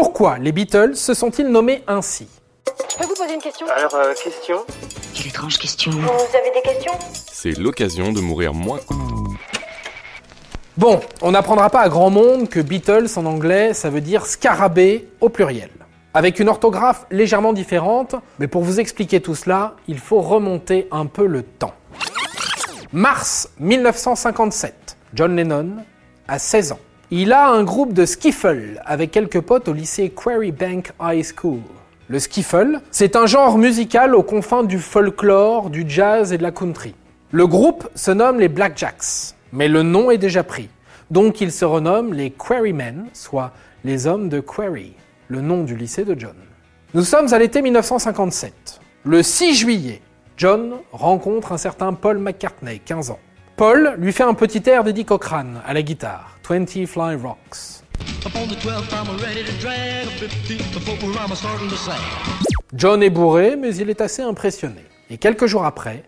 Pourquoi les Beatles se sont-ils nommés ainsi Je peux vous poser une question Alors, euh, question Quelle étrange question. Vous avez des questions C'est l'occasion de mourir moins. Bon, on n'apprendra pas à grand monde que Beatles en anglais, ça veut dire scarabée au pluriel. Avec une orthographe légèrement différente, mais pour vous expliquer tout cela, il faut remonter un peu le temps. Mars 1957, John Lennon a 16 ans. Il a un groupe de skiffle avec quelques potes au lycée Quarry Bank High School. Le skiffle, c'est un genre musical aux confins du folklore, du jazz et de la country. Le groupe se nomme les Blackjacks, mais le nom est déjà pris. Donc ils se renomment les Quarrymen, soit les hommes de Quarry, le nom du lycée de John. Nous sommes à l'été 1957. Le 6 juillet, John rencontre un certain Paul McCartney, 15 ans. Paul lui fait un petit air d'Eddie Cochrane à la guitare, 20 Fly Rocks. Upon the 12th, I'm ready to drag a 50 before I'm starting to sing. John est bourré, mais il est assez impressionné. Et quelques jours après,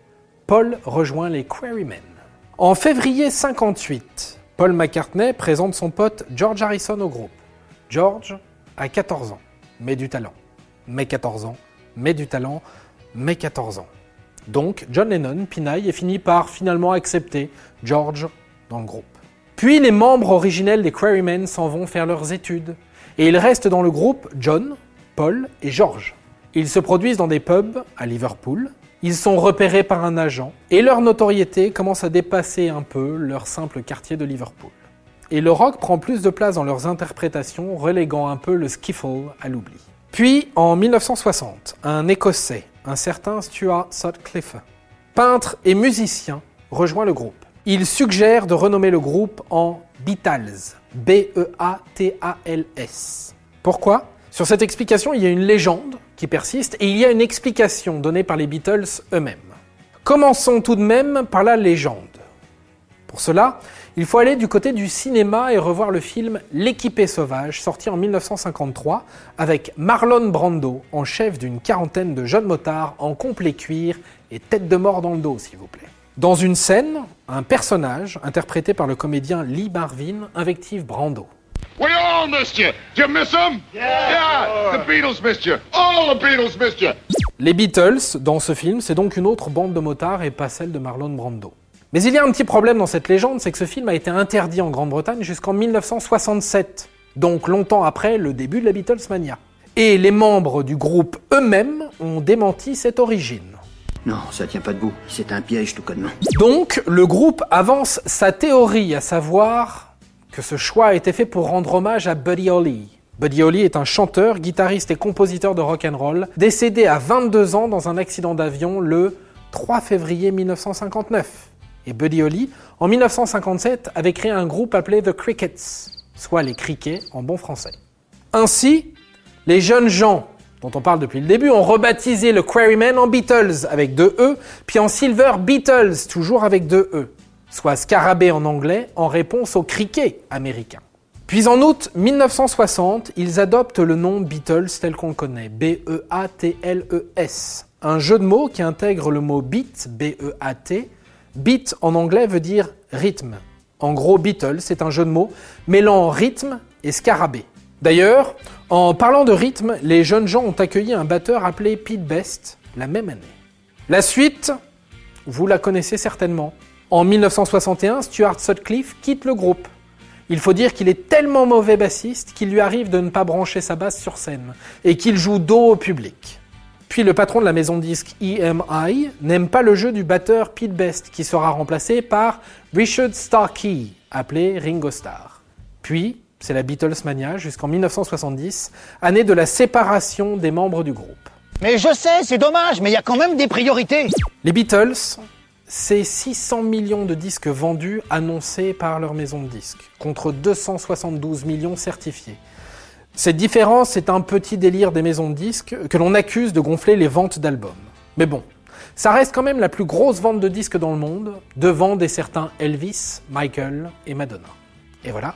Paul rejoint les Quarrymen. En février 58, Paul McCartney présente son pote George Harrison au groupe. George a 14 ans, mais du talent. Mais 14 ans, mais du talent, mais 14 ans. Donc, John Lennon pinaille et finit par finalement accepter George dans le groupe. Puis les membres originels des Quarrymen s'en vont faire leurs études. Et il reste dans le groupe John, Paul et George. Ils se produisent dans des pubs à Liverpool. Ils sont repérés par un agent et leur notoriété commence à dépasser un peu leur simple quartier de Liverpool. Et le rock prend plus de place dans leurs interprétations, reléguant un peu le skiffle à l'oubli. Puis, en 1960, un Écossais, un certain Stuart Sutcliffe, peintre et musicien, rejoint le groupe. Il suggère de renommer le groupe en Beatles, B-E-A-T-A-L-S. Pourquoi? Sur cette explication, il y a une légende qui persiste et il y a une explication donnée par les Beatles eux-mêmes. Commençons tout de même par la légende. Pour cela, il faut aller du côté du cinéma et revoir le film L'équipé sauvage, sorti en 1953, avec Marlon Brando en chef d'une quarantaine de jeunes motards en complet cuir et tête de mort dans le dos, s'il vous plaît. Dans une scène, un personnage, interprété par le comédien Lee Marvin, invective Brando. We all missed you. Did you miss them? Yeah. The Beatles missed you. All the Beatles missed you. Les Beatles, dans ce film, c'est donc une autre bande de motards et pas celle de Marlon Brando. Mais il y a un petit problème dans cette légende, c'est que ce film a été interdit en Grande-Bretagne jusqu'en 1967, donc longtemps après le début de la Beatlesmania. Et les membres du groupe eux-mêmes ont démenti cette origine. Non, ça tient pas debout. C'est un piège tout connement. Donc, le groupe avance sa théorie, à savoir que ce choix a été fait pour rendre hommage à Buddy Holly. Buddy Holly est un chanteur, guitariste et compositeur de rock and roll, décédé à 22 ans dans un accident d'avion le 3 février 1959. Et Buddy Holly, en 1957, avait créé un groupe appelé The Crickets, soit les criquets en bon français. Ainsi, les jeunes gens dont on parle depuis le début, ont rebaptisé le Quarrymen en Beatles avec deux E, puis en Silver Beatles, toujours avec deux E, soit Scarabée en anglais, en réponse au cricket américain. Puis en août 1960, ils adoptent le nom Beatles tel qu'on le connaît, B-E-A-T-L-E-S, un jeu de mots qui intègre le mot beat, B-E-A-T. Beat en anglais veut dire rythme. En gros, Beatles, c'est un jeu de mots mêlant rythme et scarabée. D'ailleurs, en parlant de rythme, les jeunes gens ont accueilli un batteur appelé Pete Best la même année. La suite, vous la connaissez certainement. En 1961, Stuart Sutcliffe quitte le groupe. Il faut dire qu'il est tellement mauvais bassiste qu'il lui arrive de ne pas brancher sa basse sur scène et qu'il joue dos au public. Puis le patron de la maison disque EMI n'aime pas le jeu du batteur Pete Best qui sera remplacé par Richard Starkey, appelé Ringo Starr. Puis, c'est la Beatlesmania jusqu'en 1970, année de la séparation des membres du groupe. Mais je sais, c'est dommage, mais il y a quand même des priorités. Les Beatles, c'est 600 millions de disques vendus annoncés par leur maison de disques, contre 272 millions certifiés. Cette différence est un petit délire des maisons de disques que l'on accuse de gonfler les ventes d'albums. Mais bon, ça reste quand même la plus grosse vente de disques dans le monde, devant des certains Elvis, Michael et Madonna. Et voilà,